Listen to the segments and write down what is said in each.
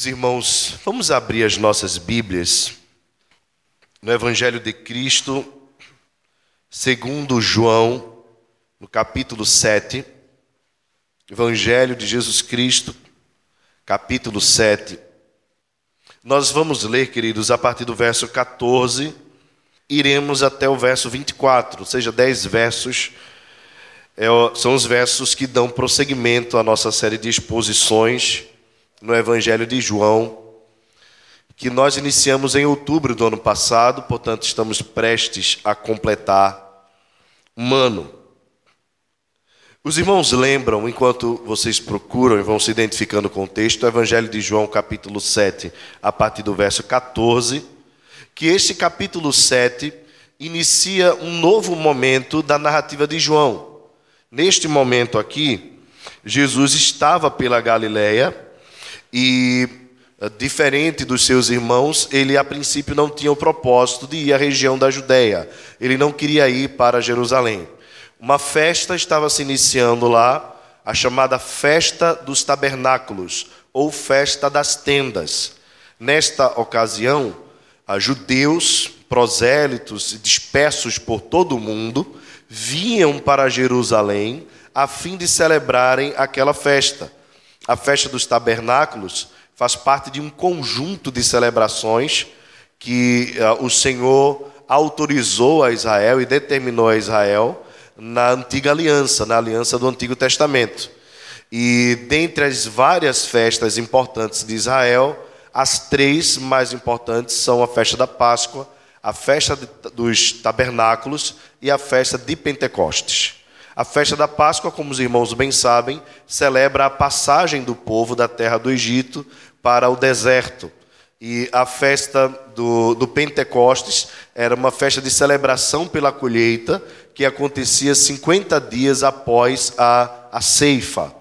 Queridos irmãos, vamos abrir as nossas Bíblias no Evangelho de Cristo, segundo João, no capítulo 7. Evangelho de Jesus Cristo, capítulo 7. Nós vamos ler, queridos, a partir do verso 14, iremos até o verso 24, ou seja, 10 versos. É, são os versos que dão prosseguimento à nossa série de exposições no Evangelho de João, que nós iniciamos em outubro do ano passado, portanto, estamos prestes a completar um ano. Os irmãos lembram, enquanto vocês procuram e vão se identificando com o texto, o Evangelho de João, capítulo 7, a partir do verso 14, que este capítulo 7 inicia um novo momento da narrativa de João. Neste momento aqui, Jesus estava pela Galileia e, eh, diferente dos seus irmãos, ele a princípio não tinha o propósito de ir à região da Judéia. Ele não queria ir para Jerusalém. Uma festa estava se iniciando lá, a chamada Festa dos Tabernáculos, ou Festa das Tendas. Nesta ocasião, judeus, prosélitos dispersos por todo o mundo vinham para Jerusalém a fim de celebrarem aquela festa. A festa dos tabernáculos faz parte de um conjunto de celebrações que uh, o Senhor autorizou a Israel e determinou a Israel na antiga aliança, na aliança do Antigo Testamento. E dentre as várias festas importantes de Israel, as três mais importantes são a festa da Páscoa, a festa dos tabernáculos e a festa de Pentecostes. A festa da Páscoa, como os irmãos bem sabem, celebra a passagem do povo da terra do Egito para o deserto. E a festa do, do Pentecostes era uma festa de celebração pela colheita que acontecia 50 dias após a, a ceifa.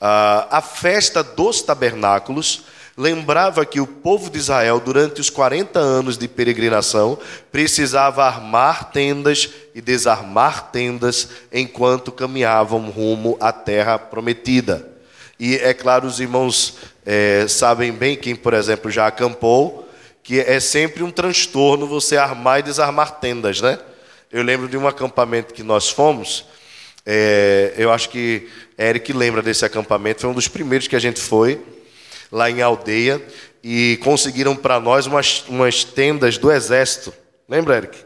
Ah, a festa dos tabernáculos lembrava que o povo de Israel, durante os 40 anos de peregrinação, precisava armar tendas e desarmar tendas enquanto caminhavam rumo à terra prometida. E é claro, os irmãos é, sabem bem, quem, por exemplo, já acampou, que é sempre um transtorno você armar e desarmar tendas, né? Eu lembro de um acampamento que nós fomos, é, eu acho que Eric lembra desse acampamento, foi um dos primeiros que a gente foi lá em aldeia e conseguiram para nós umas, umas tendas do exército. Lembra, Eric?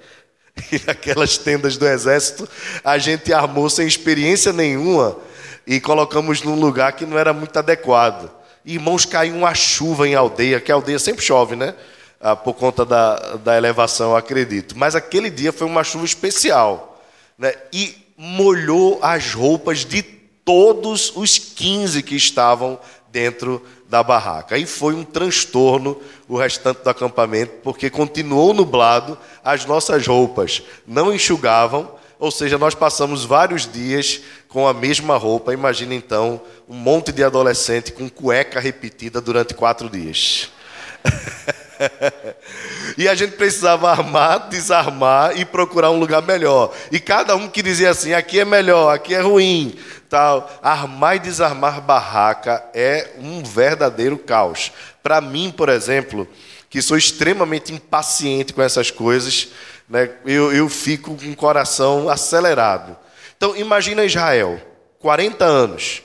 E aquelas tendas do exército a gente armou sem experiência nenhuma e colocamos num lugar que não era muito adequado. Irmãos, caiu uma chuva em aldeia, que a aldeia sempre chove, né? Ah, por conta da, da elevação, acredito. Mas aquele dia foi uma chuva especial. Né? E molhou as roupas de todos os 15 que estavam dentro da barraca. Aí foi um transtorno o restante do acampamento, porque continuou nublado, as nossas roupas não enxugavam, ou seja, nós passamos vários dias com a mesma roupa. Imagina então um monte de adolescente com cueca repetida durante quatro dias. e a gente precisava armar, desarmar e procurar um lugar melhor. E cada um que dizia assim: aqui é melhor, aqui é ruim, tal. Armar e desarmar barraca é um verdadeiro caos. Para mim, por exemplo, que sou extremamente impaciente com essas coisas, né, eu, eu fico com o coração acelerado. Então, imagina Israel, 40 anos.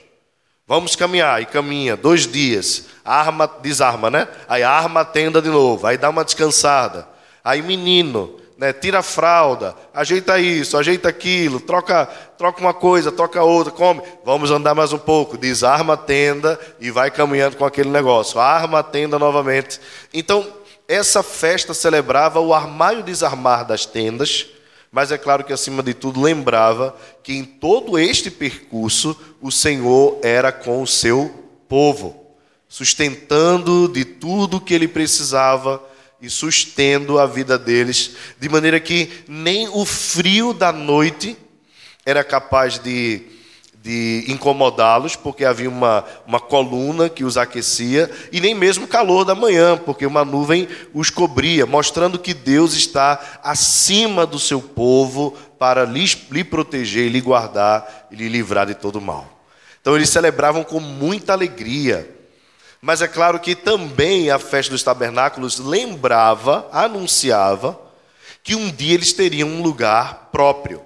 Vamos caminhar, e caminha, dois dias. Arma, desarma, né? Aí arma a tenda de novo, aí dá uma descansada. Aí menino, né? Tira a fralda, ajeita isso, ajeita aquilo, troca, troca uma coisa, troca outra, come. Vamos andar mais um pouco, desarma a tenda e vai caminhando com aquele negócio. Arma a tenda novamente. Então, essa festa celebrava o armar e o desarmar das tendas mas é claro que, acima de tudo, lembrava que em todo este percurso o Senhor era com o seu povo, sustentando de tudo que ele precisava e sustendo a vida deles, de maneira que nem o frio da noite era capaz de, de incomodá-los, porque havia uma, uma coluna que os aquecia, e nem mesmo o calor da manhã, porque uma nuvem os cobria, mostrando que Deus está acima do seu povo para lhe, lhe proteger, lhe guardar e lhe livrar de todo mal. Então eles celebravam com muita alegria mas é claro que também a festa dos tabernáculos lembrava, anunciava, que um dia eles teriam um lugar próprio.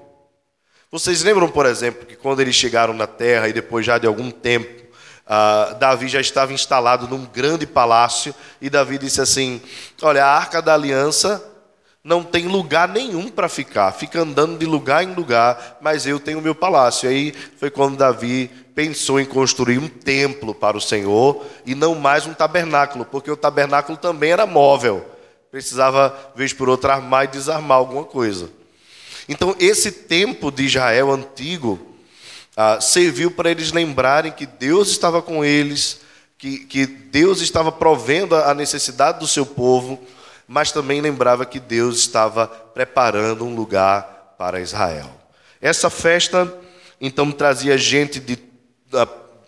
Vocês lembram, por exemplo, que quando eles chegaram na terra e depois já de algum tempo, uh, Davi já estava instalado num grande palácio e Davi disse assim: Olha, a arca da aliança não tem lugar nenhum para ficar, fica andando de lugar em lugar, mas eu tenho o meu palácio. E aí foi quando Davi pensou em construir um templo para o Senhor e não mais um tabernáculo, porque o tabernáculo também era móvel. Precisava, vez por outra, armar e desarmar alguma coisa. Então, esse tempo de Israel antigo ah, serviu para eles lembrarem que Deus estava com eles, que, que Deus estava provendo a necessidade do seu povo, mas também lembrava que Deus estava preparando um lugar para Israel. Essa festa, então, trazia gente de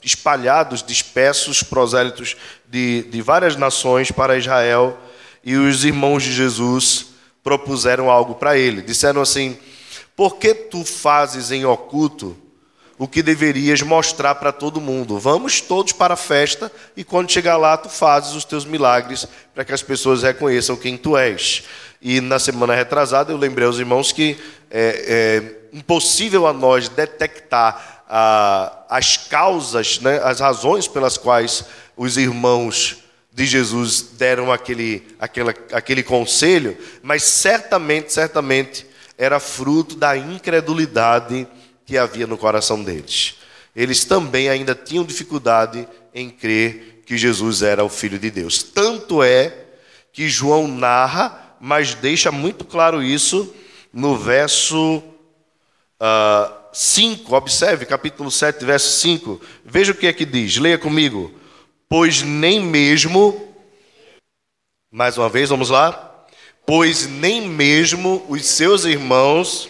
espalhados, dispersos, prosélitos de, de várias nações para Israel, e os irmãos de Jesus propuseram algo para ele. Disseram assim: Por que tu fazes em oculto o que deverias mostrar para todo mundo? Vamos todos para a festa e quando chegar lá, tu fazes os teus milagres para que as pessoas reconheçam quem tu és. E na semana retrasada eu lembrei aos irmãos que é, é impossível a nós detectar as causas, né, as razões pelas quais os irmãos de Jesus deram aquele, aquele, aquele conselho, mas certamente, certamente era fruto da incredulidade que havia no coração deles. Eles também ainda tinham dificuldade em crer que Jesus era o Filho de Deus. Tanto é que João narra, mas deixa muito claro isso no verso. Uh, 5, observe, capítulo 7, verso 5. Veja o que é que diz, leia comigo. Pois nem mesmo, mais uma vez, vamos lá. Pois nem mesmo os seus irmãos.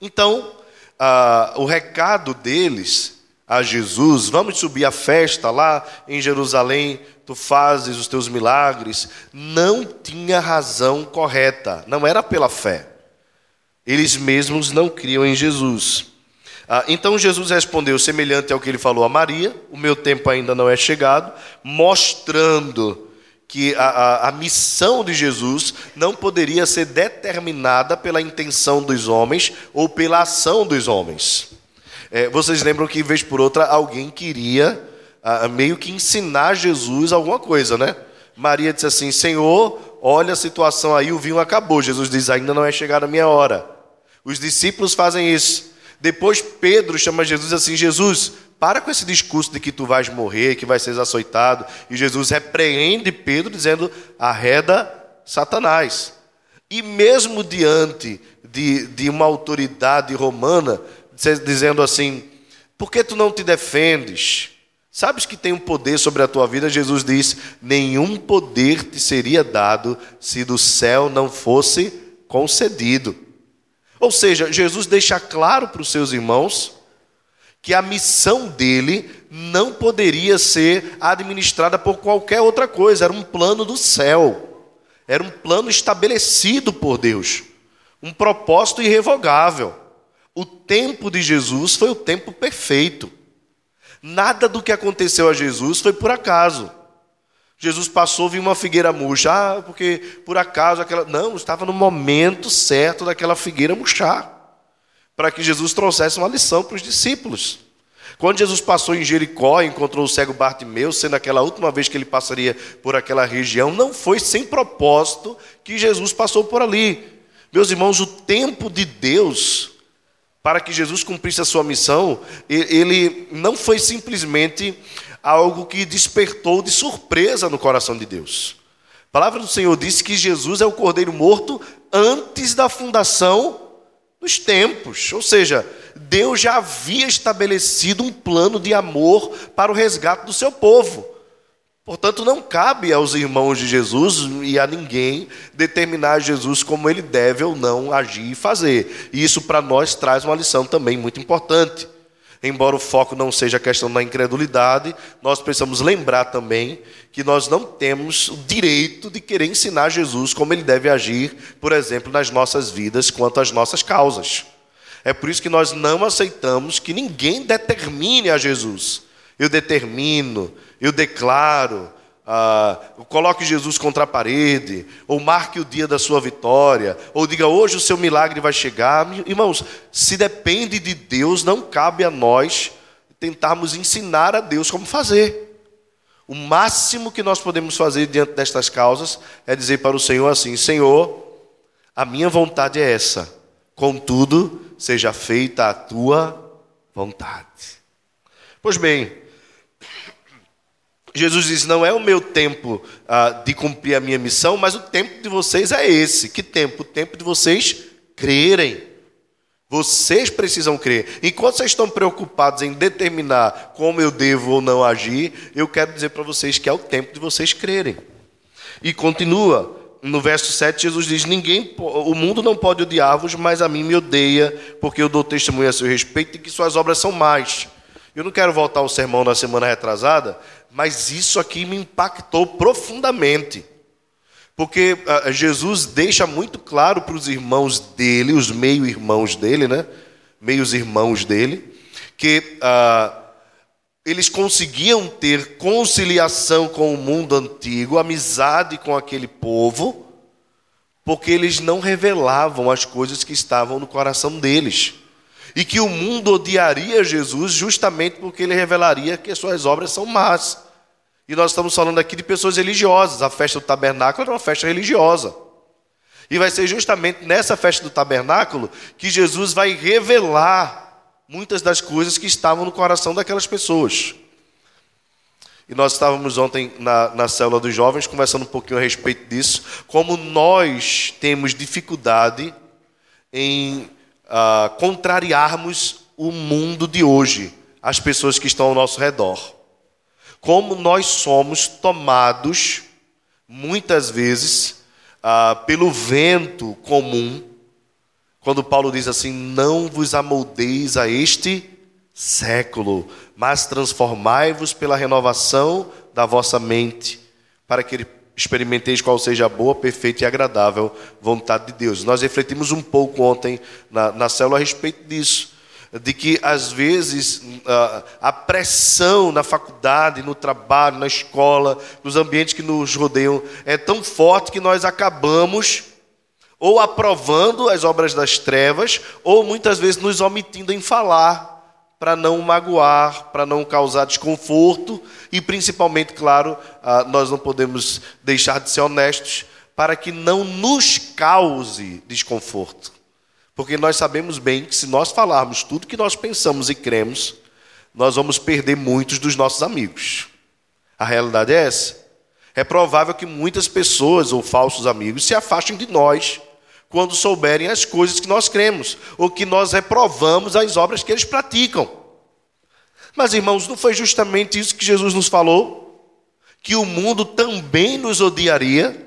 Então, ah, o recado deles a Jesus, vamos subir a festa lá em Jerusalém, tu fazes os teus milagres, não tinha razão correta, não era pela fé. Eles mesmos não criam em Jesus. Ah, então Jesus respondeu, semelhante ao que ele falou a Maria: O meu tempo ainda não é chegado, mostrando que a, a, a, missão de Jesus não poderia ser determinada pela intenção dos homens ou pela ação dos homens. É, vocês lembram que, vez por outra, alguém queria ah, meio que ensinar Jesus alguma coisa, né? Maria disse assim: Senhor, olha a situação aí, o vinho acabou. Jesus diz: Ainda não é chegada a minha hora. Os discípulos fazem isso. Depois Pedro chama Jesus assim: Jesus, para com esse discurso de que tu vais morrer, que vai ser açoitado. E Jesus repreende Pedro, dizendo: arreda Satanás. E mesmo diante de, de uma autoridade romana, dizendo assim: por que tu não te defendes? Sabes que tem um poder sobre a tua vida? Jesus diz: nenhum poder te seria dado se do céu não fosse concedido. Ou seja, Jesus deixa claro para os seus irmãos que a missão dele não poderia ser administrada por qualquer outra coisa, era um plano do céu, era um plano estabelecido por Deus, um propósito irrevogável. O tempo de Jesus foi o tempo perfeito. Nada do que aconteceu a Jesus foi por acaso. Jesus passou, viu uma figueira murcha. Ah, porque por acaso aquela. Não, estava no momento certo daquela figueira murchar. Para que Jesus trouxesse uma lição para os discípulos. Quando Jesus passou em Jericó, encontrou o cego Bartimeu, sendo aquela última vez que ele passaria por aquela região, não foi sem propósito que Jesus passou por ali. Meus irmãos, o tempo de Deus para que Jesus cumprisse a sua missão, ele não foi simplesmente algo que despertou de surpresa no coração de Deus. A palavra do Senhor disse que Jesus é o cordeiro morto antes da fundação dos tempos. Ou seja, Deus já havia estabelecido um plano de amor para o resgate do seu povo. Portanto, não cabe aos irmãos de Jesus e a ninguém determinar Jesus como ele deve ou não agir e fazer. E isso para nós traz uma lição também muito importante. Embora o foco não seja a questão da incredulidade, nós precisamos lembrar também que nós não temos o direito de querer ensinar Jesus como ele deve agir, por exemplo, nas nossas vidas quanto às nossas causas. É por isso que nós não aceitamos que ninguém determine a Jesus. Eu determino, eu declaro, ah, coloque Jesus contra a parede, ou marque o dia da sua vitória, ou diga hoje o seu milagre vai chegar. Irmãos, se depende de Deus, não cabe a nós tentarmos ensinar a Deus como fazer. O máximo que nós podemos fazer diante destas causas é dizer para o Senhor assim: Senhor, a minha vontade é essa, contudo, seja feita a tua vontade. Pois bem, Jesus diz: Não é o meu tempo ah, de cumprir a minha missão, mas o tempo de vocês é esse. Que tempo? O tempo de vocês crerem. Vocês precisam crer. Enquanto vocês estão preocupados em determinar como eu devo ou não agir, eu quero dizer para vocês que é o tempo de vocês crerem. E continua, no verso 7, Jesus diz: Ninguém, o mundo não pode odiar-vos, mas a mim me odeia, porque eu dou testemunho a seu respeito e que suas obras são más. Eu não quero voltar ao sermão na semana retrasada, mas isso aqui me impactou profundamente. Porque uh, Jesus deixa muito claro para os irmãos dele, os meio-irmãos dele, né? Meios irmãos dele, que uh, eles conseguiam ter conciliação com o mundo antigo, amizade com aquele povo, porque eles não revelavam as coisas que estavam no coração deles e que o mundo odiaria Jesus justamente porque ele revelaria que as suas obras são más. E nós estamos falando aqui de pessoas religiosas. A festa do tabernáculo era uma festa religiosa. E vai ser justamente nessa festa do tabernáculo que Jesus vai revelar muitas das coisas que estavam no coração daquelas pessoas. E nós estávamos ontem na, na célula dos jovens conversando um pouquinho a respeito disso, como nós temos dificuldade em uh, contrariarmos o mundo de hoje, as pessoas que estão ao nosso redor. Como nós somos tomados, muitas vezes, uh, pelo vento comum, quando Paulo diz assim: Não vos amoldeis a este século, mas transformai-vos pela renovação da vossa mente, para que experimenteis qual seja a boa, perfeita e agradável vontade de Deus. Nós refletimos um pouco ontem na, na célula a respeito disso, de que às vezes a pressão na faculdade, no trabalho, na escola, nos ambientes que nos rodeiam é tão forte que nós acabamos ou aprovando as obras das trevas, ou muitas vezes nos omitindo em falar para não magoar, para não causar desconforto e principalmente, claro, ah, nós não podemos deixar de ser honestos para que não nos cause desconforto. Porque nós sabemos bem que se nós falarmos tudo que nós pensamos e cremos, nós vamos perder muitos dos nossos amigos. A realidade é essa. É provável que muitas pessoas ou falsos amigos se afastem de nós quando souberem as coisas que nós cremos, ou que nós reprovamos as obras que eles praticam. Mas, irmãos, não foi justamente isso que Jesus nos falou? Que o mundo também nos odiaria?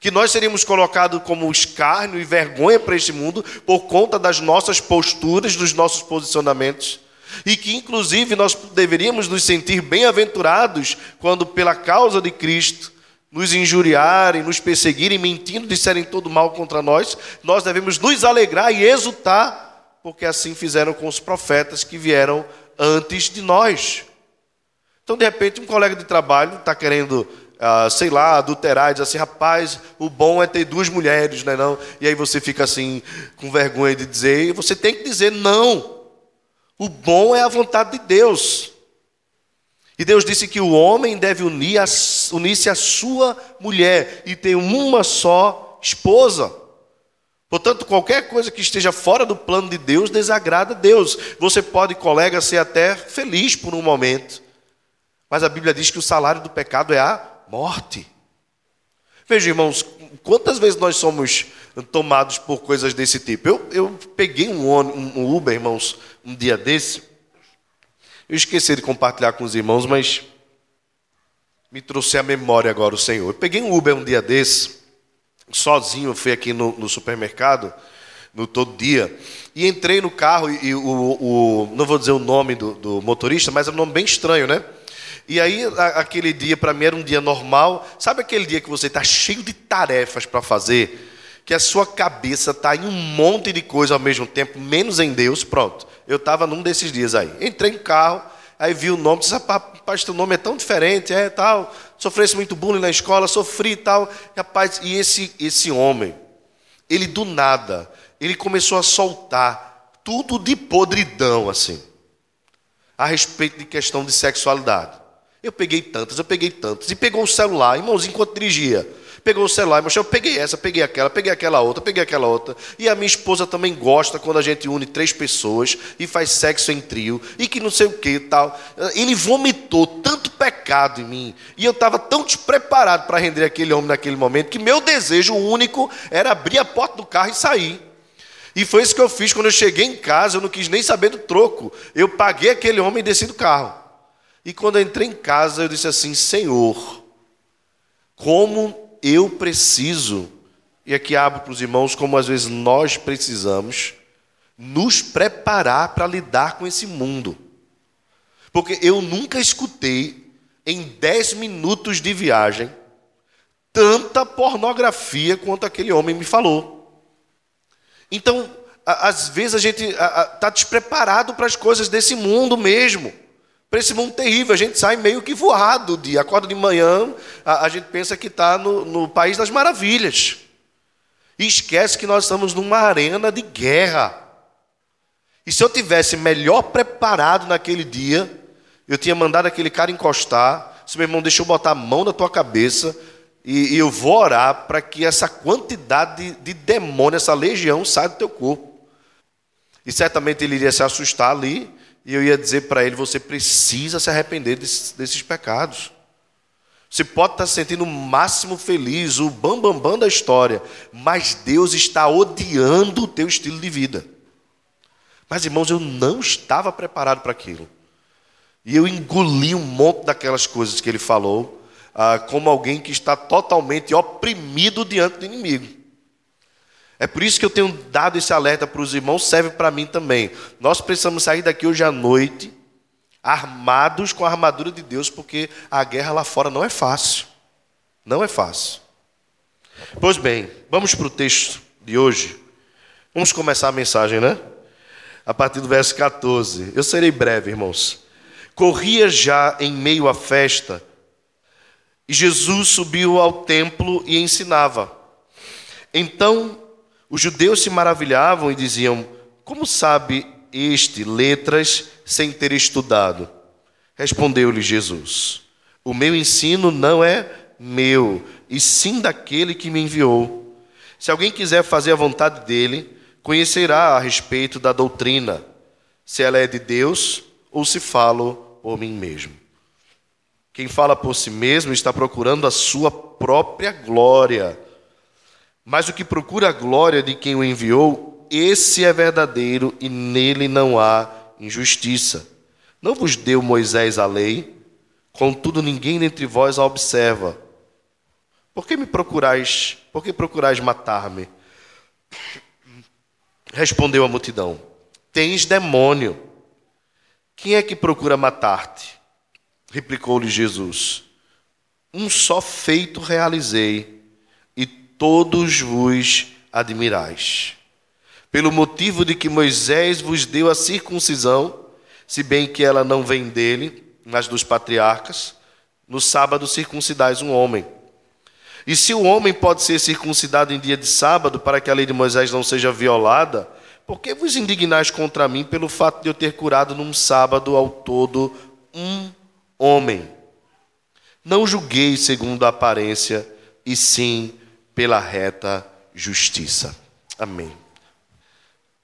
Que nós seríamos colocados como escárnio e vergonha para este mundo por conta das nossas posturas, dos nossos posicionamentos? E que, inclusive, nós deveríamos nos sentir bem-aventurados quando, pela causa de Cristo, nos injuriarem, nos perseguirem, mentindo, disserem todo mal contra nós, nós devemos nos alegrar e exultar, porque assim fizeram com os profetas que vieram antes de nós. Então, de repente, um colega de trabalho está querendo, ah, sei lá, adulterar e diz assim: rapaz, o bom é ter duas mulheres, não é? Não? E aí você fica assim, com vergonha de dizer, e você tem que dizer: não, o bom é a vontade de Deus. E Deus disse que o homem deve unir-se unir à sua mulher e ter uma só esposa. Portanto, qualquer coisa que esteja fora do plano de Deus desagrada a Deus. Você pode, colega, ser até feliz por um momento, mas a Bíblia diz que o salário do pecado é a morte. Veja, irmãos, quantas vezes nós somos tomados por coisas desse tipo? Eu, eu peguei um, um Uber, irmãos, um dia desse. Eu esqueci de compartilhar com os irmãos, mas me trouxe à memória agora o Senhor. Eu peguei um Uber um dia desse, sozinho, fui aqui no, no supermercado, no todo dia, e entrei no carro e, e o, o, não vou dizer o nome do, do motorista, mas é um nome bem estranho, né? E aí, aquele dia, para mim, era um dia normal. Sabe aquele dia que você está cheio de tarefas para fazer? Que a sua cabeça está em um monte de coisa ao mesmo tempo, menos em Deus? Pronto. Eu estava num desses dias aí. Entrei em carro, aí vi o nome, disse, rapaz, teu nome é tão diferente, é tal. Sofresse muito bullying na escola, sofri e tal. Rapaz, e esse, esse homem, ele do nada, ele começou a soltar tudo de podridão, assim, a respeito de questão de sexualidade. Eu peguei tantas, eu peguei tantas. E pegou o celular, irmãozinho, enquanto dirigia. Pegou o celular, mas eu peguei essa, peguei aquela, peguei aquela outra, peguei aquela outra. E a minha esposa também gosta quando a gente une três pessoas e faz sexo em trio e que não sei o que tal. Ele vomitou tanto pecado em mim e eu estava tão despreparado para render aquele homem naquele momento que meu desejo único era abrir a porta do carro e sair. E foi isso que eu fiz quando eu cheguei em casa, eu não quis nem saber do troco. Eu paguei aquele homem e desci do carro. E quando eu entrei em casa, eu disse assim: Senhor, como eu preciso, e aqui abro para os irmãos, como às vezes nós precisamos, nos preparar para lidar com esse mundo. Porque eu nunca escutei, em dez minutos de viagem, tanta pornografia quanto aquele homem me falou. Então, às vezes a gente está despreparado para as coisas desse mundo mesmo para esse mundo terrível. A gente sai meio que voado de acorda de manhã, a, a gente pensa que está no, no país das maravilhas. E esquece que nós estamos numa arena de guerra. E se eu tivesse melhor preparado naquele dia, eu tinha mandado aquele cara encostar. Se meu irmão deixou botar a mão na tua cabeça, e, e eu vou orar para que essa quantidade de, de demônio, essa legião, saia do teu corpo. E certamente ele iria se assustar ali, e eu ia dizer para ele: você precisa se arrepender desses, desses, pecados. Você pode estar se sentindo o máximo feliz, o bambambam bam, bam da história, mas Deus está odiando o teu estilo de vida. Mas, irmãos, eu não estava preparado para aquilo. E eu engoli um monte daquelas coisas que ele falou, ah, como alguém que está totalmente oprimido diante do inimigo. É por isso que eu tenho dado esse alerta para os irmãos, serve para mim também. Nós precisamos sair daqui hoje à noite, armados com a armadura de Deus, porque a guerra lá fora não é fácil. Não é fácil. Pois bem, vamos para o texto de hoje. Vamos começar a mensagem, né? A partir do verso 14. Eu serei breve, irmãos. Corria já em meio à festa, e Jesus subiu ao templo e ensinava. Então os judeus se maravilhavam e diziam: Como sabe este letras sem ter estudado? Respondeu-lhe Jesus: O meu ensino não é meu, e sim daquele que me enviou. Se alguém quiser fazer a vontade dele, conhecerá a respeito da doutrina, se ela é de Deus ou se falo por mim mesmo. Quem fala por si mesmo está procurando a sua própria glória. Mas o que procura a glória de quem o enviou, esse é verdadeiro e nele não há injustiça. Não vos deu Moisés a lei, contudo ninguém dentre vós a observa. Por que me procurais? Por que procurais matar-me? Respondeu a multidão: Tens demônio. Quem é que procura matar-te? Replicou-lhe Jesus: Um só feito realizei todos vos admirais. Pelo motivo de que Moisés vos deu a circuncisão, se bem que ela não vem dele, mas dos patriarcas, no sábado circuncidais um homem. E se o homem pode ser circuncidado em dia de sábado, para que a lei de Moisés não seja violada, por que vos indignais contra mim pelo fato de eu ter curado num sábado ao todo um homem? Não julguei segundo a aparência, e sim pela reta justiça. Amém.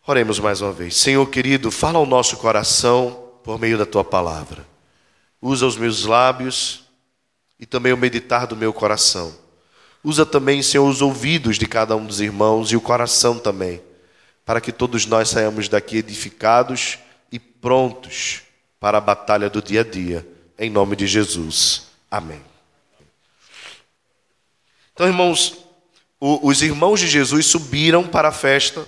Oremos mais uma vez. Senhor querido, fala ao nosso coração por meio da tua palavra. Usa os meus lábios e também o meditar do meu coração, Usa também, Senhor, os ouvidos de cada um dos irmãos e o coração também, para que todos nós saiamos daqui edificados e prontos para a batalha do dia a dia. Em nome de Jesus. Amém. Então, irmãos, os irmãos de Jesus subiram para a festa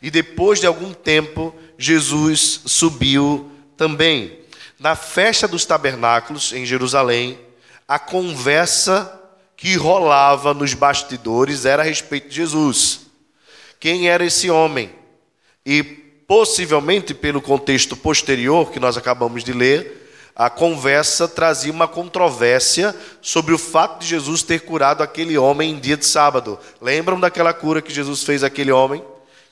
e depois de algum tempo, Jesus subiu também. Na festa dos tabernáculos em Jerusalém, a conversa que rolava nos bastidores era a respeito de Jesus. Quem era esse homem? E possivelmente, pelo contexto posterior que nós acabamos de ler, a conversa trazia uma controvérsia sobre o fato de Jesus ter curado aquele homem em dia de sábado. Lembram daquela cura que Jesus fez àquele homem?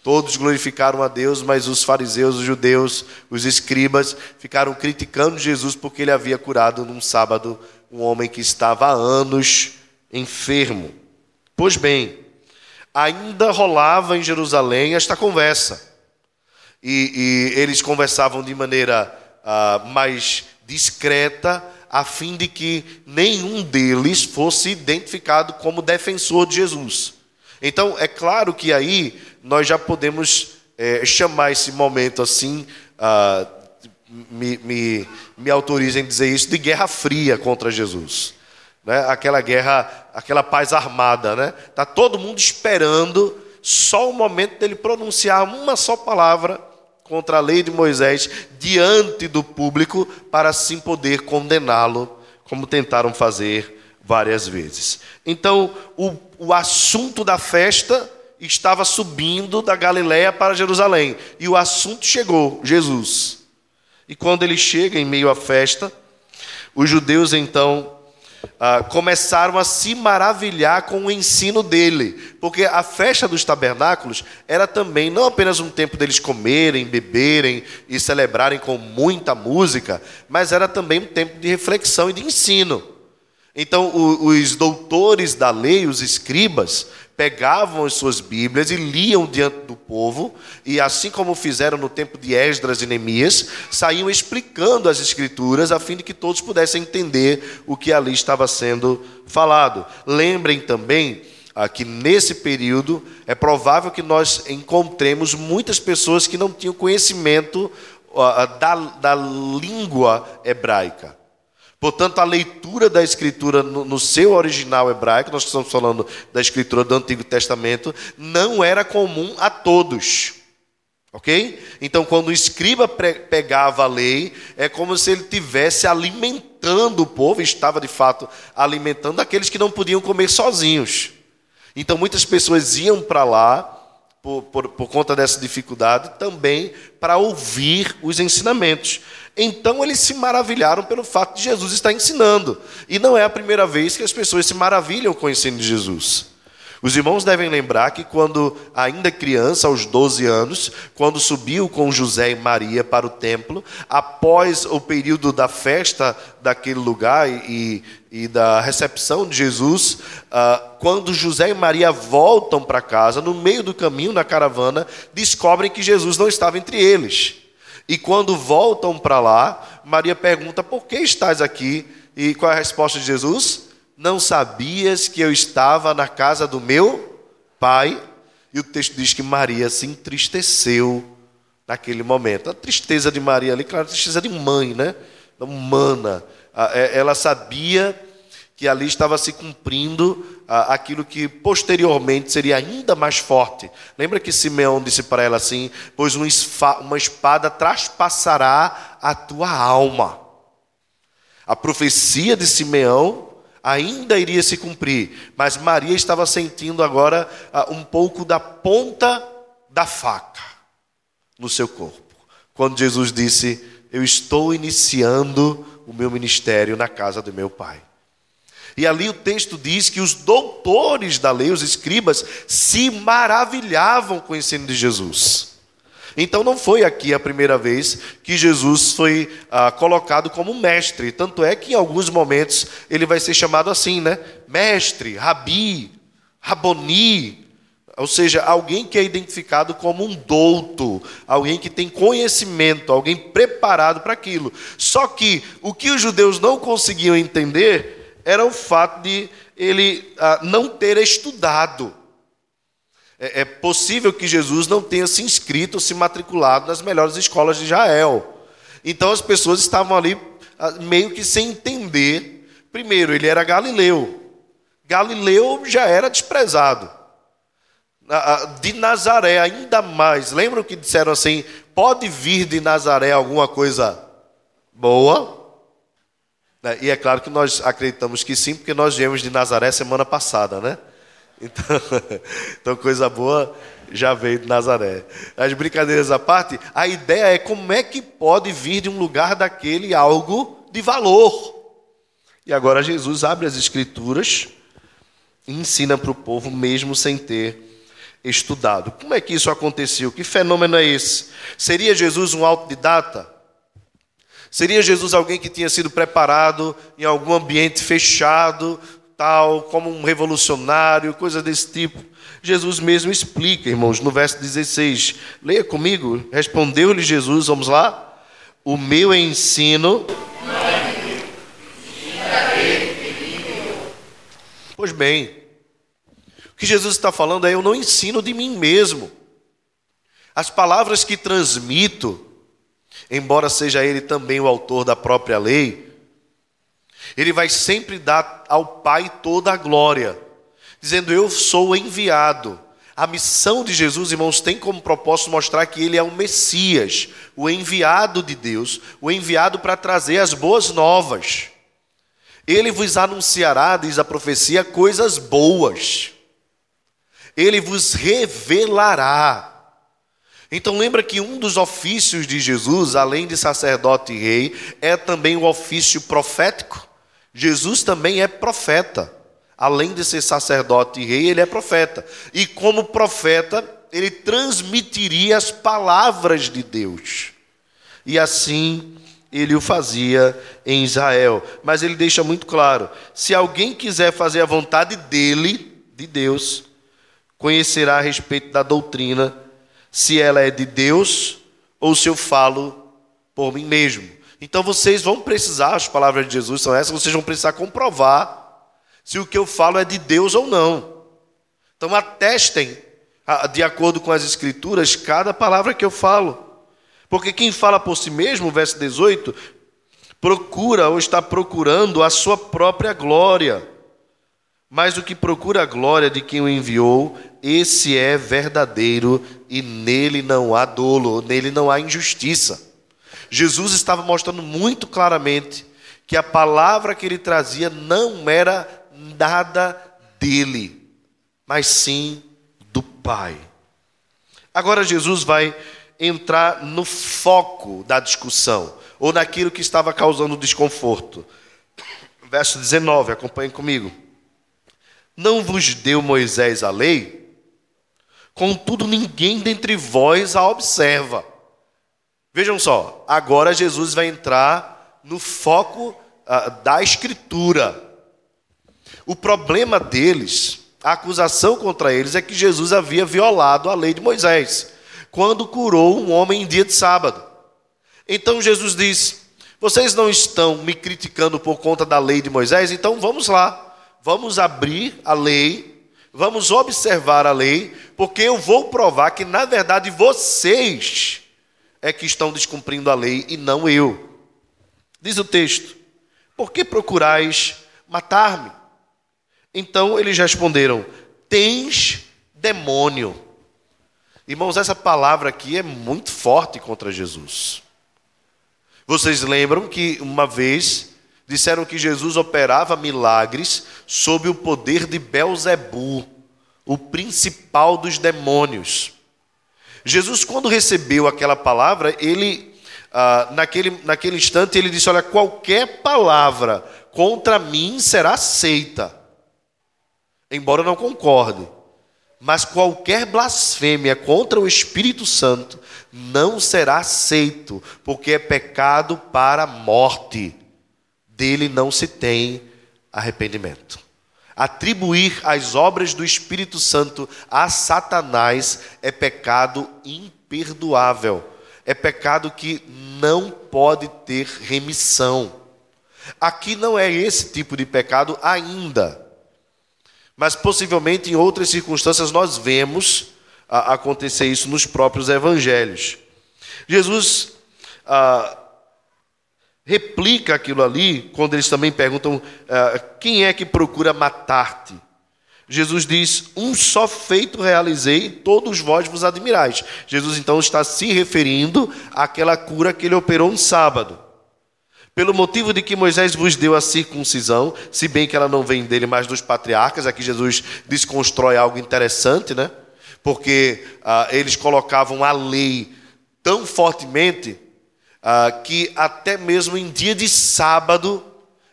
Todos glorificaram a Deus, mas os fariseus, os judeus, os escribas ficaram criticando Jesus porque ele havia curado num sábado um homem que estava há anos enfermo. Pois bem, ainda rolava em Jerusalém esta conversa. E, e eles conversavam de maneira uh, mais discreta, a fim de que nenhum deles fosse identificado como defensor de Jesus. Então, é claro que aí nós já podemos é, chamar esse momento assim, ah, me, me, me autorizem dizer isso, de guerra fria contra Jesus. Né? Aquela guerra, aquela paz armada. Né? Está todo mundo esperando só o momento dele pronunciar uma só palavra contra a lei de Moisés diante do público para assim poder condená-lo, como tentaram fazer várias vezes. Então, o, o assunto da festa estava subindo da Galiléia para Jerusalém, e o assunto chegou, Jesus. E quando ele chega em meio à festa, os judeus então ah, começaram a se maravilhar com o ensino dele, porque a festa dos tabernáculos era também não apenas um tempo deles comerem, beberem e celebrarem com muita música, mas era também um tempo de reflexão e de ensino. Então, os doutores da lei, os escribas, pegavam as suas Bíblias e liam diante do povo, e assim como fizeram no tempo de Esdras e Neemias, saíam explicando as Escrituras a fim de que todos pudessem entender o que ali estava sendo falado. Lembrem também ah, que nesse período é provável que nós encontremos muitas pessoas que não tinham conhecimento ah, da, da língua hebraica. Portanto, a leitura da Escritura no, no, seu original hebraico, nós estamos falando da Escritura do Antigo Testamento, não era comum a todos. Ok? Então, quando o escriba pegava a lei, é como se ele tivesse alimentando o povo, estava de fato alimentando aqueles que não podiam comer sozinhos. Então, muitas pessoas iam para lá, por, por, por conta dessa dificuldade, também para ouvir os ensinamentos. Então eles se maravilharam pelo fato de Jesus estar ensinando. E não é a primeira vez que as pessoas se maravilham com o ensino de Jesus. Os irmãos devem lembrar que quando ainda criança, aos 12 anos, quando subiu com José e Maria para o templo, após o período da festa daquele lugar e, e da recepção de Jesus, uh, quando José e Maria voltam para casa, no meio do caminho, na caravana, descobrem que Jesus não estava entre eles. E quando voltam para lá, Maria pergunta: Por que estás aqui? E qual é a resposta de Jesus? Não sabias que eu estava na casa do meu pai? E o texto diz que Maria se entristeceu naquele momento. A tristeza de Maria ali, claro, a tristeza de mãe, né? Humana. É, ela sabia que ali estava se cumprindo ah, aquilo que posteriormente seria ainda mais forte. Lembra que Simeão disse para ela assim: Pois uma espada traspassará a tua alma. A profecia de Simeão ainda iria se cumprir, mas Maria estava sentindo agora ah, um pouco da ponta da faca no seu corpo. Quando Jesus disse: Eu estou iniciando o meu ministério na casa do meu pai. E ali o texto diz que os doutores da lei, os escribas, se maravilhavam com o ensino de Jesus. Então não foi aqui a primeira vez que Jesus foi ah, colocado como mestre. Tanto é que em alguns momentos ele vai ser chamado assim, né? Mestre, rabi, raboni. Ou seja, alguém que é identificado como um douto, alguém que tem conhecimento, alguém preparado para aquilo. Só que o que os judeus não conseguiam entender era o fato de ele ah, não ter estudado. É, é possível que Jesus não tenha se inscrito, se matriculado nas melhores escolas de Israel. Então as pessoas estavam ali ah, meio que sem entender. Primeiro, ele era galileu. Galileu já era desprezado. Ah, ah, de Nazaré, ainda mais. Lembram que disseram assim: pode vir de Nazaré alguma coisa boa? Né, e é claro que nós acreditamos que sim, porque nós viemos de Nazaré semana passada, né? Então, então coisa boa já veio de Nazaré. As brincadeiras à parte, a ideia é como é que pode vir de um lugar daquele algo de valor. E agora Jesus abre as escrituras e ensina para o povo mesmo sem ter estudado. Como é que isso aconteceu? Que fenômeno é esse? Seria Jesus um autodidata? Seria Jesus alguém que tinha sido preparado em algum ambiente fechado, tal, como um revolucionário, coisa desse tipo? Jesus mesmo explica, irmãos, no verso 16. Leia comigo. Respondeu-lhe Jesus, vamos lá. O meu ensino. Pois bem, o que Jesus está falando é: eu não ensino de mim mesmo. As palavras que transmito, embora seja ele também o autor da própria lei, ele vai sempre dar ao Pai toda a glória, dizendo: Eu sou enviado. A missão de Jesus, irmãos, tem como propósito mostrar que ele é o Messias, o enviado de Deus, o enviado para trazer as boas novas. Ele vos anunciará, diz a profecia, coisas boas ele vos revelará. Então lembra que um dos ofícios de Jesus, além de sacerdote e rei, é também o ofício profético. Jesus também é profeta. Além de ser sacerdote e rei, ele é profeta. E como profeta, ele transmitiria as palavras de Deus. E assim ele o fazia em Israel. Mas ele deixa muito claro: se alguém quiser fazer a vontade dele, de Deus, conhecerá a respeito da doutrina, se ela é de Deus ou se eu falo por mim mesmo. Então vocês vão precisar, as palavras de Jesus são essas, vocês vão precisar comprovar se o que eu falo é de Deus ou não. Então atestem, de acordo com as Escrituras, cada palavra que eu falo. Porque quem fala por si mesmo, verso 18, procura ou está procurando a sua própria glória. Mas o que procura a glória de quem o enviou, esse é verdadeiro e nele não há dolo, nele não há injustiça. Jesus estava mostrando muito claramente que a palavra que ele trazia não era nada dele, mas sim do Pai. Agora Jesus vai entrar no foco da discussão, ou naquilo que estava causando desconforto. Verso 19, acompanhe comigo. Não vos deu Moisés a lei? Contudo, ninguém dentre vós a observa. Vejam só, agora Jesus vai entrar no foco uh, da Escritura. O problema deles, a acusação contra eles é que Jesus havia violado a lei de Moisés, quando curou um homem em dia de sábado. Então Jesus diz: Vocês não estão me criticando por conta da lei de Moisés? Então vamos lá vamos abrir a lei, vamos observar a lei, porque eu vou provar que, na verdade, vocês é que estão descumprindo a lei e não eu. Diz o texto: Por que procurais matar-me? Então eles responderam: Tens demônio. Irmãos, essa palavra aqui é muito forte contra Jesus. Vocês lembram que uma vez disseram que Jesus operava milagres sob o poder de Belzebu, o principal dos demônios. Jesus, quando recebeu aquela palavra, ele, ah, naquele, naquele instante, ele disse: Olha, qualquer palavra contra mim será aceita, embora eu não concorde. Mas qualquer blasfêmia contra o Espírito Santo não será aceito, porque é pecado para a morte dele não se tem arrependimento. Atribuir as obras do Espírito Santo a Satanás é pecado imperdoável. É pecado que não pode ter remissão. Aqui não é esse tipo de pecado ainda. Mas possivelmente em outras circunstâncias nós vemos acontecer isso nos próprios evangelhos. Jesus ah, replica aquilo ali quando eles também perguntam ah, quem é que procura matar-te. Jesus diz: Um só feito realizei, todos vós vos admirais. Jesus então está se referindo àquela cura que ele operou no sábado. Pelo motivo de que Moisés vos deu a circuncisão, se bem que ela não vem dele, mas dos patriarcas, aqui Jesus desconstrói algo interessante, né? Porque ah, eles colocavam a lei tão fortemente ah, que até mesmo em dia de sábado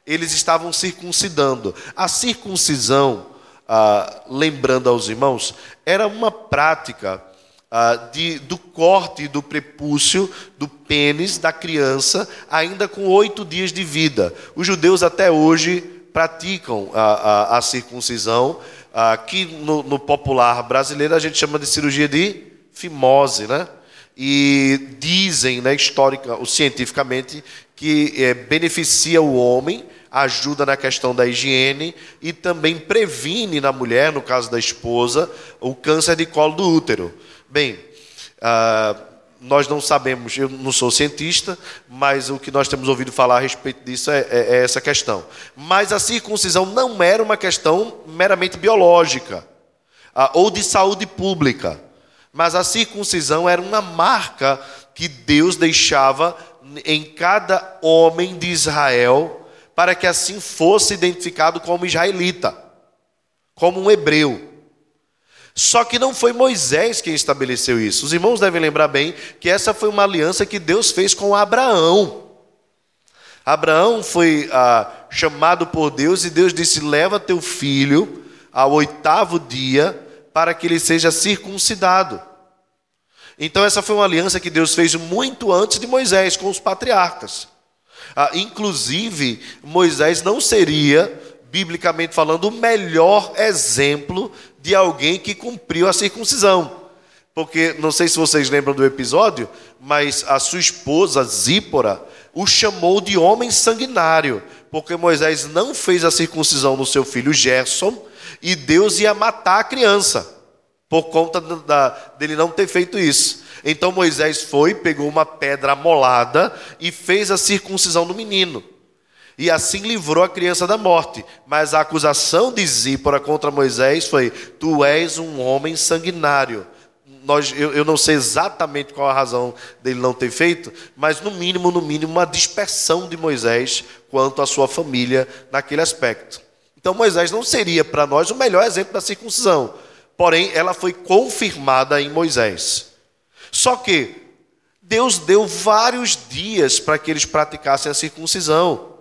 eles estavam circuncidando. A circuncisão, ah, lembrando aos irmãos, era uma prática ah, de, do corte do prepúcio do pênis da criança, ainda com oito dias de vida. Os judeus até hoje praticam a, a, a circuncisão, ah, que no, no, popular brasileiro a gente chama de cirurgia de fimose, né? E dizem, né, histórica, ou cientificamente, que é, beneficia o homem, ajuda na questão da higiene e também previne na mulher, no caso da esposa, o câncer de colo do útero. Bem, uh, nós não sabemos, eu não sou cientista, mas o que nós temos ouvido falar a respeito disso é, é, é essa questão. Mas a circuncisão não era uma questão meramente biológica uh, ou de saúde pública, mas a circuncisão era uma marca que Deus deixava em cada homem de Israel, para que assim fosse identificado como israelita, como um hebreu. Só que não foi Moisés quem estabeleceu isso. Os irmãos devem lembrar bem que essa foi uma aliança que Deus fez com Abraão. Abraão foi ah, chamado por Deus e Deus disse: Leva teu filho ao oitavo dia para que ele seja circuncidado. Então, essa foi uma aliança que Deus fez muito antes de Moisés, com os patriarcas. Ah, inclusive, Moisés não seria, biblicamente falando, o melhor exemplo de alguém que cumpriu a circuncisão. Porque, não sei se vocês lembram do episódio, mas a sua esposa, Zípora, o chamou de homem sanguinário, porque Moisés não fez a circuncisão no seu filho Gerson, e Deus ia matar a criança, por conta da, dele não ter feito isso. Então Moisés foi, pegou uma pedra molada e fez a circuncisão do menino e assim livrou a criança da morte. Mas a acusação de Zípora contra Moisés foi: Tu és um homem sanguinário. Nós, eu, eu não sei exatamente qual a razão dele não ter feito, mas no mínimo, no mínimo, uma dispersão de Moisés quanto à sua família naquele aspecto. Então Moisés não seria para nós o melhor exemplo da circuncisão, porém ela foi confirmada em Moisés. Só que Deus deu vários dias para que eles praticassem a circuncisão.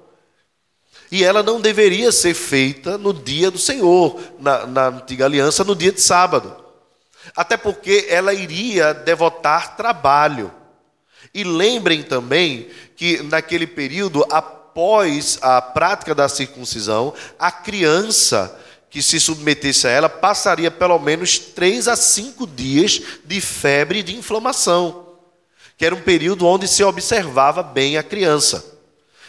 E ela não deveria ser feita no dia do Senhor, na, na antiga aliança, no dia de sábado. Até porque ela iria devotar trabalho. E lembrem também que naquele período, após a prática da circuncisão, a criança que se submetesse a ela passaria pelo menos três a cinco dias de febre e de inflamação, que era um período onde se observava bem a criança.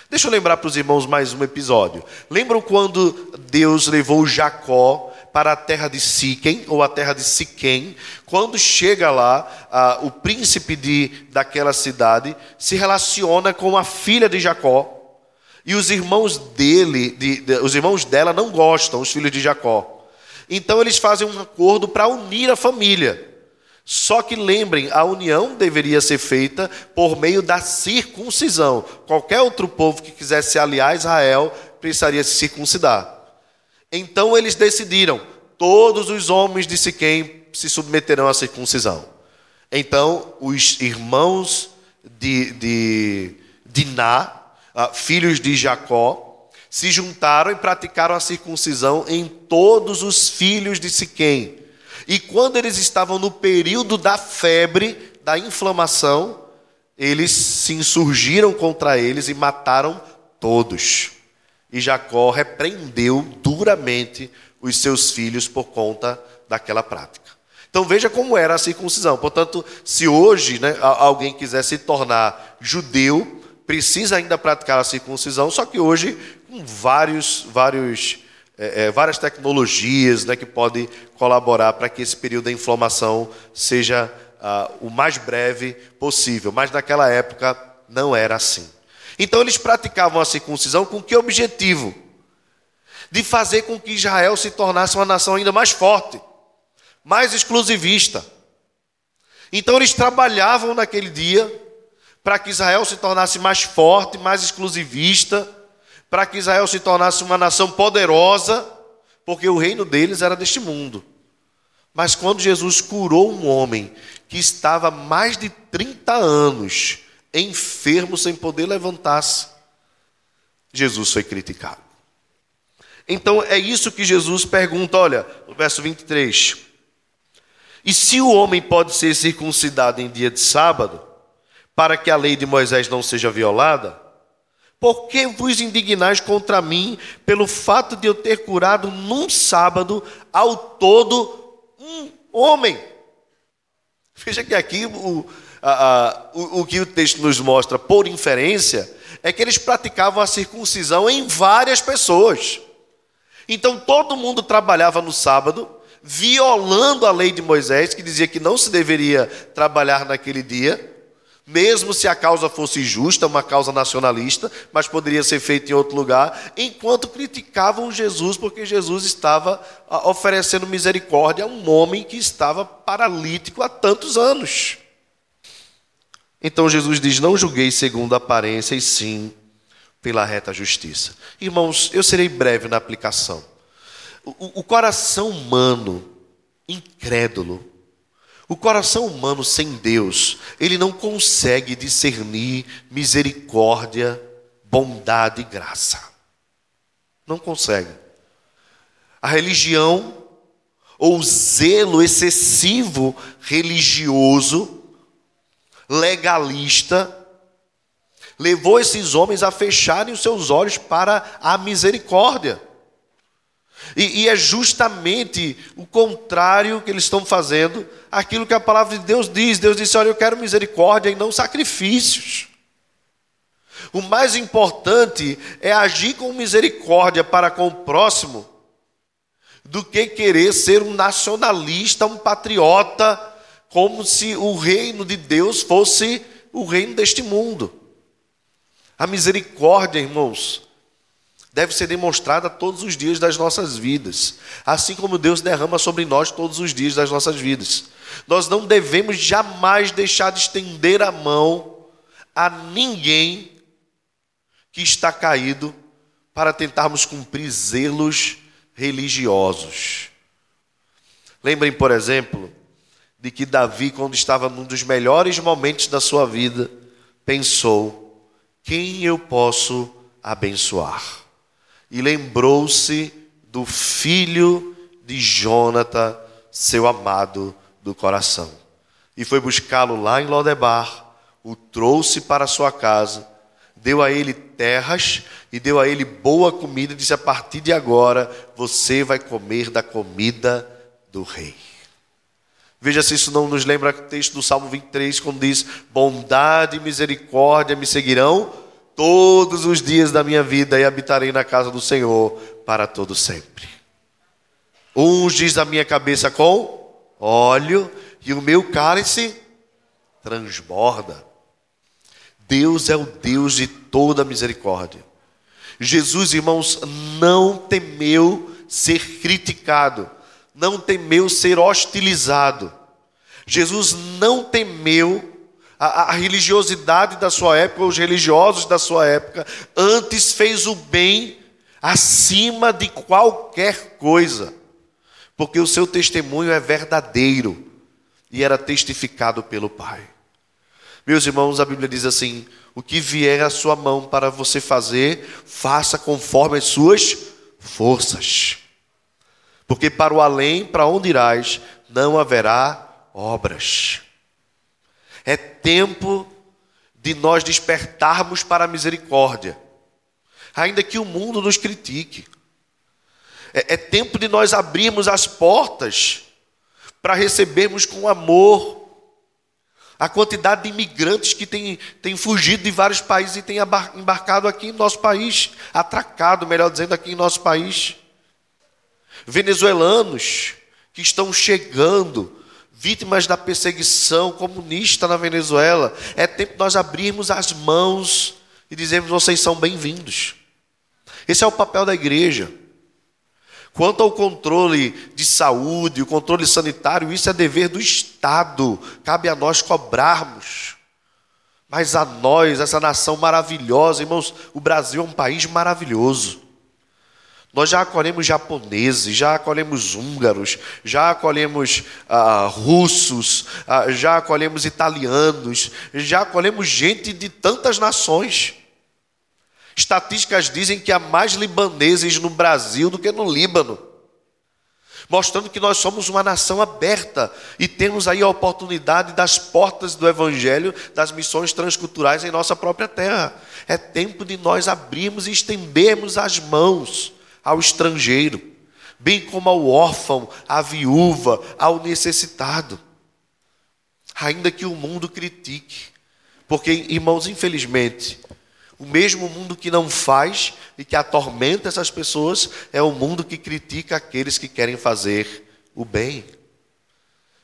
Deixa eu lembrar para os irmãos mais um episódio. Lembram quando Deus levou Jacó para a terra de Siquem, ou a terra de Siquém? Quando chega lá, ah, o príncipe de, daquela cidade se relaciona com a filha de Jacó. E os irmãos dele, de, de, os irmãos dela não gostam, os filhos de Jacó. Então eles fazem um acordo para unir a família. Só que lembrem, a união deveria ser feita por meio da circuncisão. Qualquer outro povo que quisesse se aliar a Israel precisaria se circuncidar. Então eles decidiram: todos os homens de Siquém se submeterão à circuncisão. Então os irmãos de, de Diná, ah, filhos de Jacó, se juntaram e praticaram a circuncisão em todos os filhos de Siquém e quando eles estavam no período da febre, da inflamação, eles se insurgiram contra eles e mataram todos. E Jacó repreendeu duramente os seus filhos por conta daquela prática. Então veja como era a circuncisão. Portanto, se hoje né, alguém quiser se tornar judeu, precisa ainda praticar a circuncisão, só que hoje com vários, vários é, é, várias tecnologias né, que podem colaborar para que esse período da inflamação seja ah, o mais breve possível. Mas naquela época não era assim. Então eles praticavam a circuncisão com que objetivo? De fazer com que Israel se tornasse uma nação ainda mais forte, mais exclusivista. Então eles trabalhavam naquele dia para que Israel se tornasse mais forte, mais exclusivista, para que Israel se tornasse uma nação poderosa, porque o reino deles era deste mundo. Mas quando Jesus curou um homem que estava mais de 30 anos enfermo sem poder levantar-se, Jesus foi criticado. Então é isso que Jesus pergunta, olha, no verso 23. E se o homem pode ser circuncidado em dia de sábado, para que a lei de Moisés não seja violada? Por que vos indignais contra mim pelo fato de eu ter curado num sábado ao todo um homem? Veja que aqui o, a, a, o, o que o texto nos mostra por inferência é que eles praticavam a circuncisão em várias pessoas. Então todo mundo trabalhava no sábado, violando a lei de Moisés, que dizia que não se deveria trabalhar naquele dia, mesmo se a causa fosse justa, uma causa nacionalista, mas poderia ser feita em outro lugar, enquanto criticavam Jesus, porque Jesus estava ah, oferecendo misericórdia a um homem que estava paralítico há tantos anos. Então Jesus diz: Não julguei segundo a aparência, e sim pela reta justiça. Irmãos, eu serei breve na aplicação. O, o coração humano, incrédulo, o coração humano sem Deus, ele não consegue discernir misericórdia, bondade e graça. Não consegue. A religião, ou o zelo excessivo religioso, legalista, levou esses homens a fecharem os seus olhos para a misericórdia. E, e, é justamente o contrário que eles estão fazendo, aquilo que a palavra de Deus diz. Deus disse: Olha, eu quero misericórdia e não sacrifícios. O mais importante é agir com misericórdia para com o próximo, do que querer ser um nacionalista, um patriota, como se o reino de Deus fosse o reino deste mundo. A misericórdia, irmãos, deve ser demonstrada todos os dias das nossas vidas, assim como Deus derrama sobre nós todos os dias das nossas vidas. Nós não devemos jamais deixar de estender a mão a ninguém que está caído para tentarmos cumprir zelos religiosos. Lembrem, por exemplo, de que Davi, quando estava num dos melhores momentos da sua vida, pensou: quem eu posso abençoar? E lembrou-se do filho de Jonathan, seu amado do coração. E foi buscá-lo lá em Lodebar, o trouxe para sua casa, deu a ele terras e deu a ele boa comida, e disse: A partir de agora você vai comer da comida do rei. Veja se isso não nos lembra o texto do Salmo 23, quando diz: Bondade e misericórdia me seguirão todos os dias da minha vida e habitarei na casa do Senhor para todo sempre. Diz a minha cabeça com óleo e o meu cálice transborda. Deus é o Deus de toda misericórdia. Jesus, irmãos, não temeu ser criticado, não temeu ser hostilizado. Jesus não temeu a, a, religiosidade da sua época, os religiosos da sua época, antes fez o bem acima de qualquer coisa, porque o seu testemunho é verdadeiro e era testificado pelo Pai. Meus irmãos, a Bíblia diz assim: o que vier à sua mão para você fazer, faça conforme as suas forças. Porque para o além, para onde irás, não haverá obras. É tempo de nós despertarmos para a misericórdia, ainda que o mundo nos critique. É, é tempo de nós abrirmos as portas para recebermos com amor a quantidade de imigrantes que têm, têm fugido de vários países e têm embarcado aqui em nosso país, atracado, melhor dizendo, aqui em nosso país. venezuelanos que estão chegando, vítimas da perseguição comunista na Venezuela. É tempo de nós abrirmos as mãos e dizermos: vocês são bem-vindos. Esse é o papel da igreja. Quanto ao controle de saúde, o controle sanitário, isso é dever do Estado, cabe a nós cobrarmos. Mas a nós, essa nação maravilhosa, irmãos, o Brasil é um país maravilhoso. Nós já acolhemos japoneses, já acolhemos húngaros, já acolhemos ah, russos, ah, já acolhemos italianos, já acolhemos gente de tantas nações. Estatísticas dizem que há mais libaneses no Brasil do que no Líbano, mostrando que nós somos uma nação aberta e temos aí a oportunidade das portas do Evangelho, das missões transculturais em nossa própria terra. É tempo de nós abrirmos e estendermos as mãos ao estrangeiro, bem como ao órfão, à viúva, ao necessitado. Ainda que o mundo critique, porque, irmãos, infelizmente, o mesmo mundo que não faz e que atormenta essas pessoas é o mundo que critica aqueles que querem fazer o bem.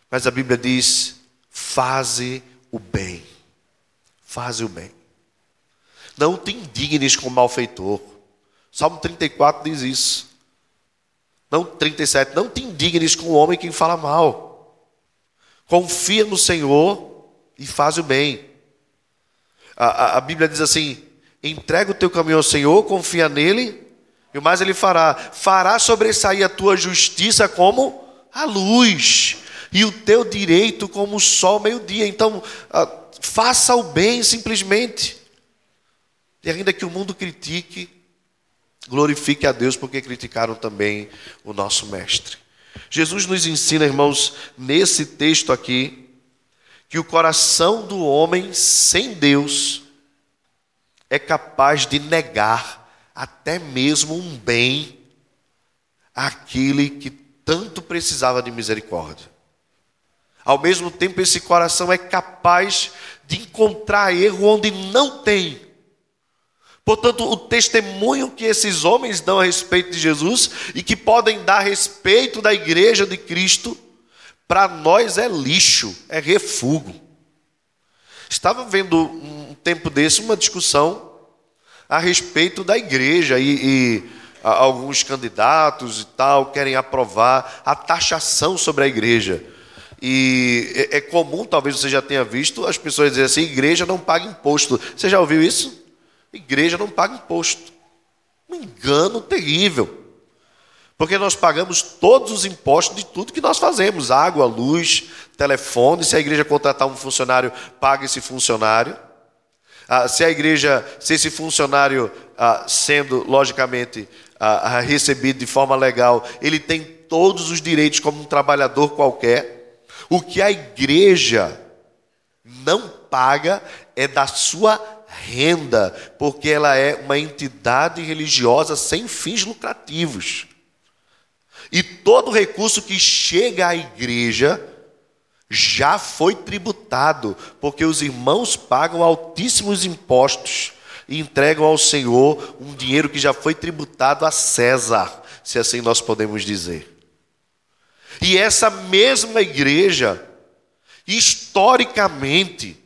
Mas a Bíblia diz: faze o bem. Faze o bem. Não te indignes com o malfeitor. Salmo 34 diz isso. Não 37, não te indignes com o homem que fala mal. Confia no Senhor e faz o bem. A, a, a Bíblia diz assim: Entrega o teu caminho ao Senhor, confia nele, e o mais ele fará. Fará sobressair a tua justiça como a luz, e o teu direito como o sol meio-dia. Então, ah, faça o bem simplesmente. E ainda que o mundo critique, glorifique a Deus, porque criticaram também o nosso Mestre. Jesus nos ensina, irmãos, nesse texto aqui, que o coração do homem sem Deus é capaz de negar até mesmo um bem àquele que tanto precisava de misericórdia. Ao mesmo tempo, esse coração é capaz de encontrar erro onde não tem. Portanto, o testemunho que esses homens dão a respeito de Jesus e que podem dar a respeito da igreja de Cristo, para nós é lixo, é refúgio. Estava vendo um tempo desse uma discussão a respeito da igreja e, e alguns candidatos e tal querem aprovar a taxação sobre a igreja. E é, é comum, talvez você já tenha visto, as pessoas dizerem assim: igreja não paga imposto. Você já ouviu isso? Igreja não paga imposto. Um engano terrível. Porque nós pagamos todos os impostos de tudo que nós fazemos: água, luz, telefone. Se a igreja contratar um funcionário, paga esse funcionário. Ah, se a igreja, se esse funcionário, ah, sendo logicamente ah, recebido de forma legal, ele tem todos os direitos como um trabalhador qualquer. O que a igreja não paga é da sua renda, porque ela é uma entidade religiosa sem fins lucrativos. E todo recurso que chega à igreja já foi tributado, porque os irmãos pagam altíssimos impostos e entregam ao Senhor um dinheiro que já foi tributado a César, se assim nós podemos dizer. E essa mesma igreja, historicamente,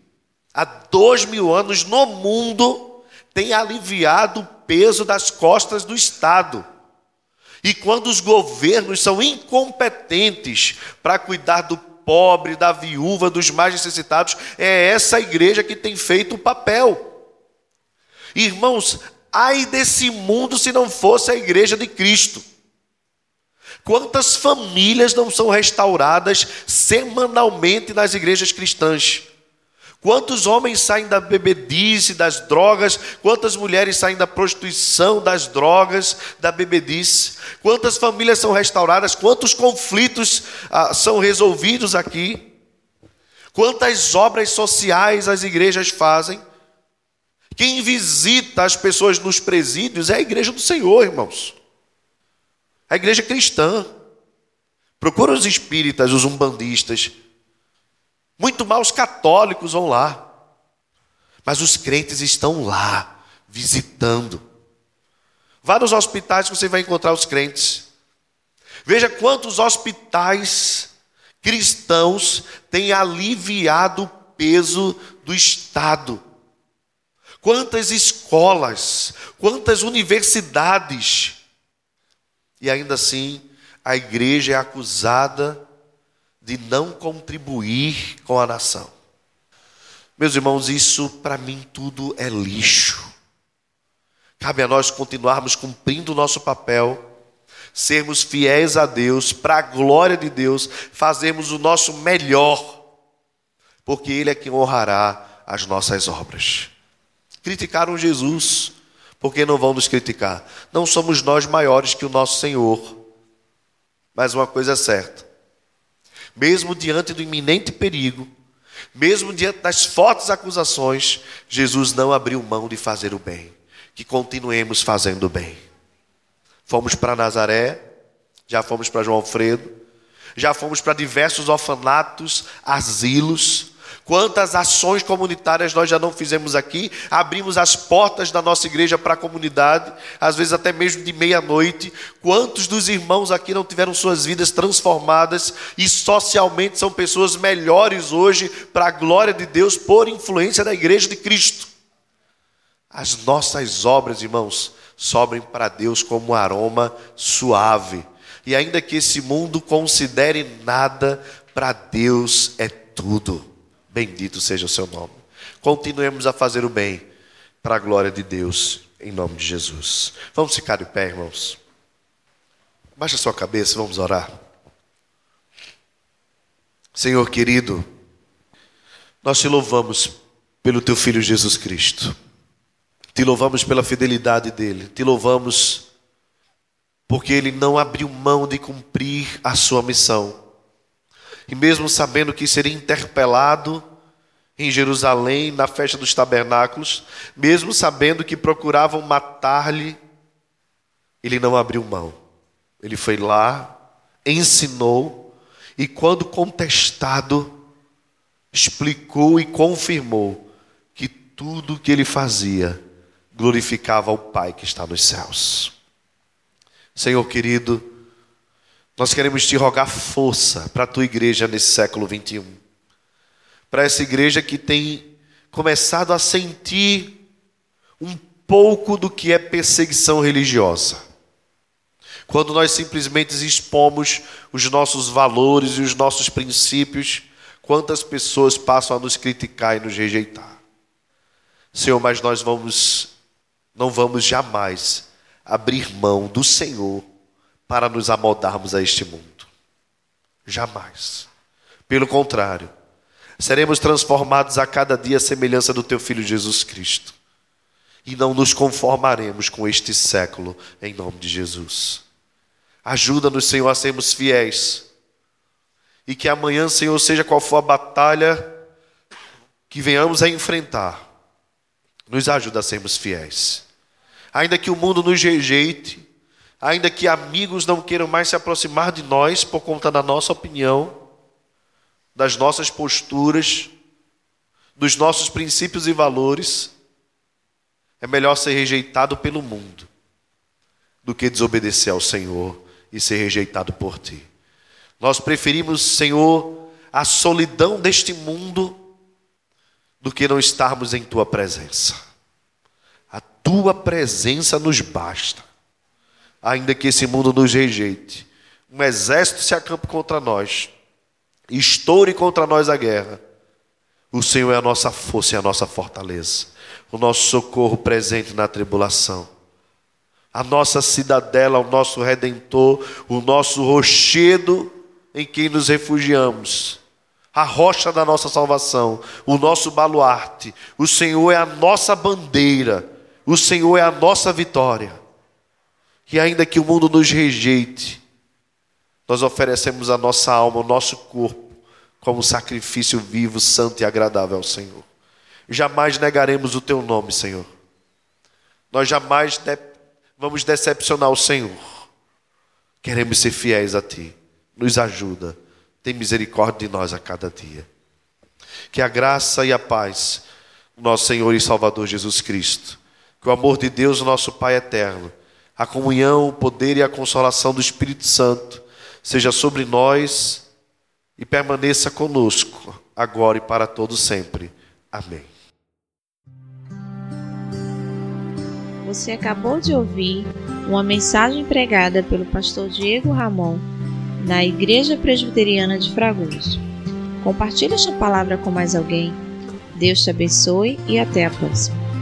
há dois mil anos no mundo, tem aliviado o peso das costas do Estado. E quando os governos são incompetentes para cuidar do pobre, da viúva, dos mais necessitados. É essa igreja que tem feito o papel. Irmãos, ai desse mundo se não fosse a igreja de Cristo. Quantas famílias não são restauradas semanalmente nas igrejas cristãs? Quantos homens saem da bebedice, das drogas? Quantas mulheres saem da prostituição, das drogas, da bebedice? Quantas famílias são restauradas? Quantos conflitos ah, são resolvidos aqui? Quantas obras sociais as igrejas fazem? Quem visita as pessoas nos presídios é a igreja do Senhor, irmãos. A igreja cristã. Procura os espíritas, os umbandistas muito mal os católicos vão lá. Mas os crentes estão lá, visitando. Vá nos hospitais que você vai encontrar os crentes. Veja quantos hospitais cristãos têm aliviado o peso do Estado. Quantas escolas, quantas universidades. E ainda assim, a igreja é acusada de não contribuir com a nação. Meus irmãos, isso para mim tudo é lixo. Cabe a nós continuarmos cumprindo o nosso papel, sermos fiéis a Deus, para a glória de Deus, fazermos o nosso melhor, porque Ele é quem honrará as nossas obras. Criticaram Jesus, porque não vão nos criticar? Não somos nós maiores que o nosso Senhor. Mas uma coisa é certa: mesmo diante do iminente perigo, mesmo diante das fortes acusações, Jesus não abriu mão de fazer o bem. Que continuemos fazendo o bem. Fomos para Nazaré, já fomos para João Alfredo, já fomos para diversos orfanatos, asilos, Quantas ações comunitárias nós já não fizemos aqui? Abrimos as portas da nossa igreja para a comunidade, às vezes até mesmo de meia-noite. Quantos dos irmãos aqui não tiveram suas vidas transformadas e socialmente são pessoas melhores hoje para a glória de Deus por influência da igreja de Cristo? As nossas obras, irmãos, sobem para Deus como um aroma suave. E ainda que esse mundo considere nada, para Deus é tudo. Bendito seja o seu nome. Continuemos a fazer o bem para a glória de Deus, em nome de Jesus. Vamos ficar de pé, irmãos. Baixa sua cabeça, vamos orar. Senhor querido, nós te louvamos pelo teu filho Jesus Cristo. Te louvamos pela fidelidade dele. Te louvamos porque ele não abriu mão de cumprir a sua missão e mesmo sabendo que seria interpelado em Jerusalém, na festa dos tabernáculos, mesmo sabendo que procuravam matar-lhe, ele não abriu mão. Ele foi lá, ensinou, e quando contestado, explicou e confirmou que tudo que ele fazia glorificava o Pai que está nos céus. Senhor querido, nós queremos te rogar força para a tua igreja nesse século 21. Para essa igreja que tem começado a sentir um pouco do que é perseguição religiosa. Quando nós simplesmente expomos os nossos valores e os nossos princípios, quantas pessoas passam a nos criticar e nos rejeitar. Senhor, mas nós vamos não vamos jamais abrir mão do Senhor para nos amoldarmos a este mundo. Jamais. Pelo contrário, seremos transformados a cada dia à semelhança do teu filho Jesus Cristo. E não nos conformaremos com este século, em nome de Jesus. Ajuda-nos, Senhor, a sermos fiéis. E que amanhã, Senhor, seja qual for a batalha que venhamos a enfrentar, nos ajuda a sermos fiéis. Ainda que o mundo nos rejeite, ainda que amigos não queiram mais se aproximar de nós por conta da nossa opinião, das nossas posturas, dos nossos princípios e valores, é melhor ser rejeitado pelo mundo do que desobedecer ao Senhor e ser rejeitado por ti. Nós preferimos, Senhor, a solidão deste mundo do que não estarmos em tua presença. A tua presença nos basta ainda que esse mundo nos rejeite. Um exército se acampe contra nós, estoure contra nós a guerra. O Senhor é a nossa força e a nossa fortaleza, o nosso socorro presente na tribulação, a nossa cidadela, o nosso redentor, o nosso rochedo em quem nos refugiamos, a rocha da nossa salvação, o nosso baluarte. O Senhor é a nossa bandeira, o Senhor é a nossa vitória que ainda que o mundo nos rejeite, nós oferecemos a nossa alma, o nosso corpo, como sacrifício vivo, santo e agradável ao Senhor. Jamais negaremos o teu nome, Senhor. Nós jamais de vamos decepcionar o Senhor. Queremos ser fiéis a ti. Nos ajuda. Tem misericórdia de nós a cada dia. Que a graça e a paz, nosso Senhor e Salvador Jesus Cristo, que o amor de Deus, nosso Pai eterno, a comunhão, o poder e a consolação do Espírito Santo seja sobre nós e permaneça conosco, agora e para todo sempre. Amém. Você acabou de ouvir uma mensagem pregada pelo pastor Diego Ramon na Igreja Presbiteriana de Fragoso. Compartilhe esta palavra com mais alguém. Deus te abençoe e até a próxima.